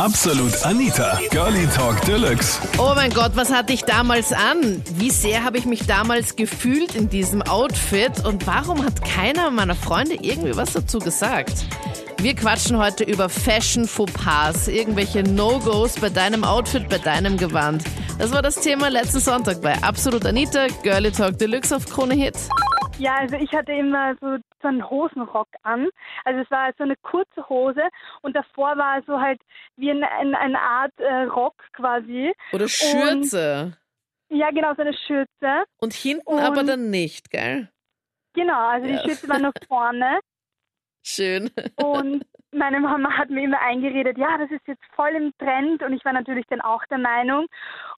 Absolut Anita, Girlie Talk Deluxe. Oh mein Gott, was hatte ich damals an? Wie sehr habe ich mich damals gefühlt in diesem Outfit? Und warum hat keiner meiner Freunde irgendwie was dazu gesagt? Wir quatschen heute über Fashion Fauxpas, irgendwelche No-Gos bei deinem Outfit, bei deinem Gewand. Das war das Thema letzten Sonntag bei Absolut Anita, Girlie Talk Deluxe auf Krone Hit. Ja, also ich hatte immer so, so einen Hosenrock an. Also es war so eine kurze Hose und davor war so halt wie ein, ein, eine Art äh, Rock quasi. Oder Schürze. Und, ja, genau, so eine Schürze. Und hinten und, aber dann nicht, gell? Genau, also ja. die Schürze war noch vorne. Schön. Und meine Mama hat mir immer eingeredet, ja, das ist jetzt voll im Trend und ich war natürlich dann auch der Meinung.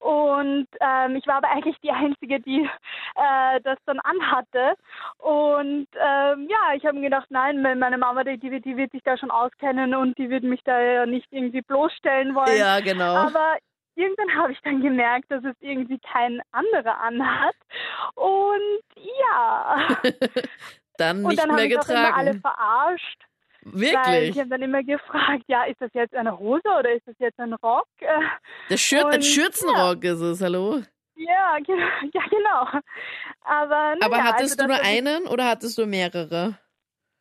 Und ähm, ich war aber eigentlich die Einzige, die äh, das dann anhatte. Und ähm, ja, ich habe mir gedacht, nein, meine Mama, die, die, die, wird sich da schon auskennen und die wird mich da ja nicht irgendwie bloßstellen wollen. Ja, genau. Aber irgendwann habe ich dann gemerkt, dass es irgendwie kein anderer anhat. Und ja. dann nicht und dann mehr getragen. getragen. Immer alle verarscht. Wirklich? Weil ich habe dann immer gefragt, ja, ist das jetzt eine Hose oder ist das jetzt ein Rock? Der Schür ein Schürzenrock ja. ist es, hallo? Ja, genau, ja, genau. Aber, Aber ja, hattest also du nur einen oder hattest du mehrere?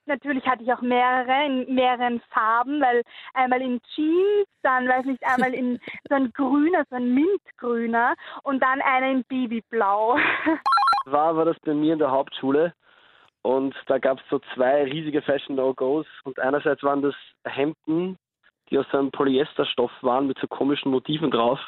Natürlich hatte ich auch mehrere in mehreren Farben, weil einmal in Jeans, dann weiß nicht, einmal in so ein grüner, so ein Mintgrüner und dann einer in Babyblau. War war das bei mir in der Hauptschule und da gab es so zwei riesige Fashion No-Gos. Und einerseits waren das Hemden, die aus einem Polyesterstoff waren mit so komischen Motiven drauf.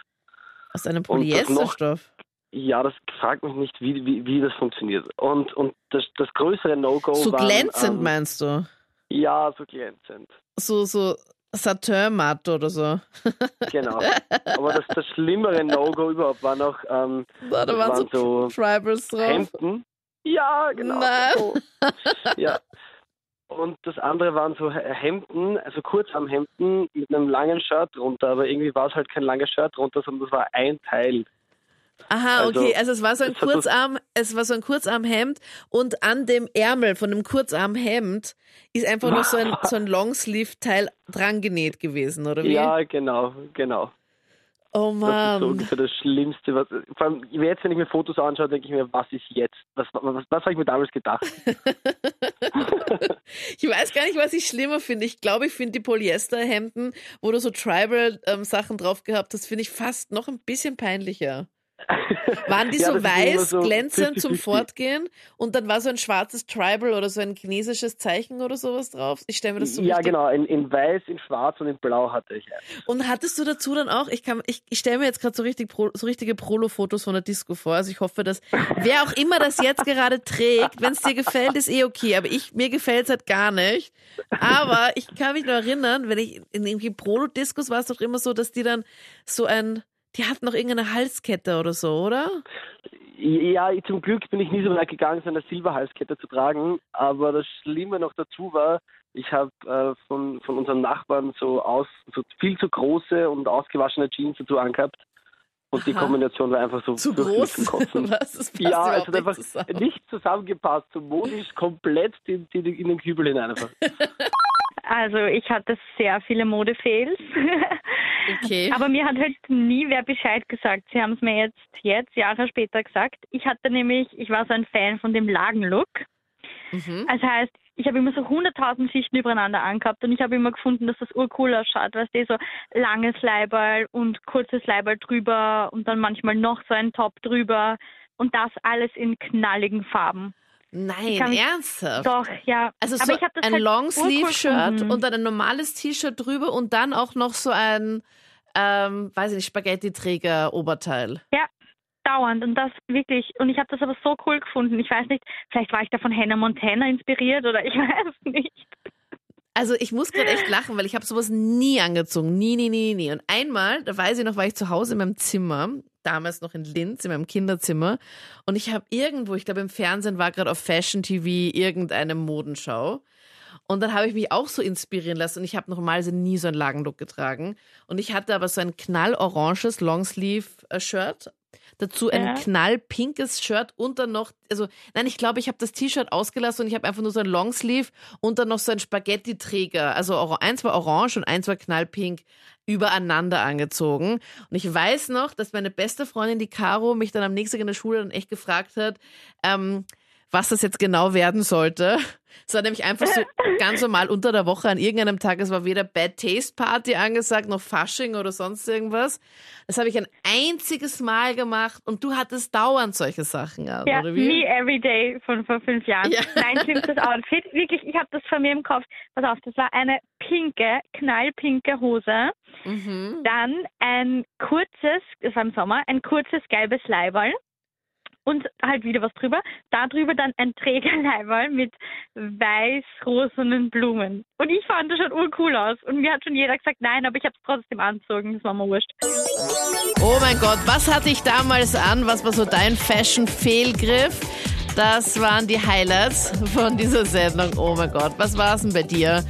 Aus einem Polyesterstoff? Ja, das fragt mich nicht, wie, wie, wie das funktioniert. Und, und das, das größere No-Go So waren, glänzend ähm, meinst du? Ja, so glänzend. So, so Satin-Matt oder so. Genau. Aber das, das schlimmere No-Go überhaupt war noch, ähm, da, das waren so, so Tribals drauf. Hemden. Ja, genau. So. Ja. Und das andere waren so Hemden, also Kurzarmhemden mit einem langen Shirt drunter, aber irgendwie war es halt kein langes Shirt drunter, sondern das war ein Teil. Aha, Also, okay. Also es war so ein Kurzarm, es war so ein Kurzarmhemd und an dem Ärmel von dem Kurzarmhemd ist einfach noch so ein, so ein Longsleeve-Teil dran genäht gewesen, oder wie? Ja, genau, genau. Oh Das ist so Mann. ungefähr das Schlimmste. Was, vor allem jetzt, wenn ich mir Fotos anschaue, denke ich mir, was ist jetzt? Was, was, was habe ich mir damals gedacht? Ich weiß gar nicht, was ich schlimmer finde. Ich glaube, ich finde die Polyesterhemden, wo du so Tribal-Sachen drauf gehabt hast, finde ich fast noch ein bisschen peinlicher. Waren die Ja, so weiß, so glänzend zum 50-50. Fortgehen und dann war so ein schwarzes Tribal oder so ein chinesisches Zeichen oder sowas drauf? Ich stelle mir das so ja, richtig genau. In, in weiß, in schwarz und in blau hatte ich. Und hattest du dazu dann auch, ich kann, ich, ich stelle mir jetzt gerade so richtig so richtige Prolo-Fotos von der Disco vor. Also ich hoffe, dass wer auch immer das jetzt gerade trägt, wenn es dir gefällt, ist eh okay. Aber ich, mir gefällt es halt gar nicht. Aber ich kann mich noch erinnern, wenn ich in irgendwie Prolo-Discos war es doch immer so, dass die dann so ein, die hatten noch irgendeine Halskette oder so, oder? Ja, zum Glück bin ich nie so weit gegangen, so eine Silberhalskette zu tragen. Aber das Schlimme noch dazu war, ich habe äh, von, von unseren Nachbarn so aus so viel zu große und ausgewaschene Jeans dazu angehabt. Und die Aha. Kombination war einfach so Zu groß? zum Kotzen. Was? Das passt Ja, es hat einfach nicht zusammen. nicht zusammengepasst. So modisch komplett in, in, in den Kübel hinein einfach. Also ich hatte sehr viele Modefails. Okay. Aber mir hat halt nie wer Bescheid gesagt. Sie haben es mir jetzt, jetzt, Jahre später gesagt. Ich hatte nämlich, ich war so ein Fan von dem Lagenlook. Mhm. Das heißt, ich habe immer so hunderttausend Schichten übereinander angehabt und ich habe immer gefunden, dass das urcool ausschaut. Weißt du, so langes Leiberl und kurzes Leiberl drüber und dann manchmal noch so ein Top drüber und das alles in knalligen Farben. Nein, kann- ernsthaft? Doch, ja. Also Aber so ein halt Longsleeve-Shirt gefunden. und dann ein normales T-Shirt drüber und dann auch noch so ein, ähm, weiß ich nicht, Spaghetti-Träger-Oberteil. Ja, dauernd und das wirklich. Und ich habe das aber so cool gefunden. Ich weiß nicht, vielleicht war ich da von Hannah Montana inspiriert oder ich weiß nicht. Also ich muss gerade echt lachen, weil ich habe sowas nie angezogen. Nie, nie, nie, nie. Und einmal, da weiß ich noch, war ich zu Hause in meinem Zimmer, damals noch in Linz, in meinem Kinderzimmer. Und ich habe irgendwo, ich glaube im Fernsehen war gerade auf Fashion TV irgendeine Modenschau. Und dann habe ich mich auch so inspirieren lassen und ich habe normalerweise nie so einen Lagenlook getragen. Und ich hatte aber so ein knalloranges Longsleeve-Shirt dazu ein Ja. knallpinkes Shirt und dann noch, also nein, ich glaube, ich habe das T-Shirt ausgelassen und ich habe einfach nur so ein Longsleeve und dann noch so ein Spaghetti-Träger. Also eins war orange und eins war knallpink übereinander angezogen. Und ich weiß noch, dass meine beste Freundin, die Caro, mich dann am nächsten Tag in der Schule dann echt gefragt hat, ähm, was das jetzt genau werden sollte. Es war nämlich einfach so ganz normal unter der Woche an irgendeinem Tag. Es war weder Bad Taste Party angesagt, noch Fasching oder sonst irgendwas. Das habe ich ein einziges Mal gemacht und du hattest dauernd solche Sachen an, Ja, oder wie? Me Every Day von vor fünf Jahren. Ja. Mein schlimmstes Outfit. Wirklich, ich habe das von mir im Kopf. Pass auf, das war eine pinke, knallpinke Hose. Mhm. Dann ein kurzes, das war im Sommer, ein kurzes gelbes Leiberl. Und halt wieder was drüber. Da drüber dann ein Trägerleiberl mit weiß-rosenen Blumen. Und ich fand das schon urcool aus. Und mir hat schon jeder gesagt, nein, aber ich habe es trotzdem anzogen. Das war mir wurscht. Oh mein Gott, was hatte ich damals an? Was war so dein Fashion-Fehlgriff? Das waren die Highlights von dieser Sendung. Oh mein Gott, was war es denn bei dir?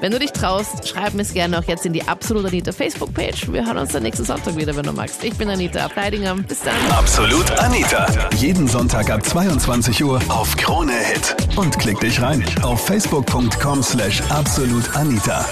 Wenn du dich traust, schreib mir es gerne auch jetzt in die Absolut Anita Facebook-Page. Wir hören uns dann nächsten Sonntag wieder, wenn du magst. Ich bin Anita Abteidinger. Bis dann. Absolut Anita. Jeden Sonntag ab 22 Uhr auf Krone Hit. Und klick dich rein auf facebook.com slash absolutanita.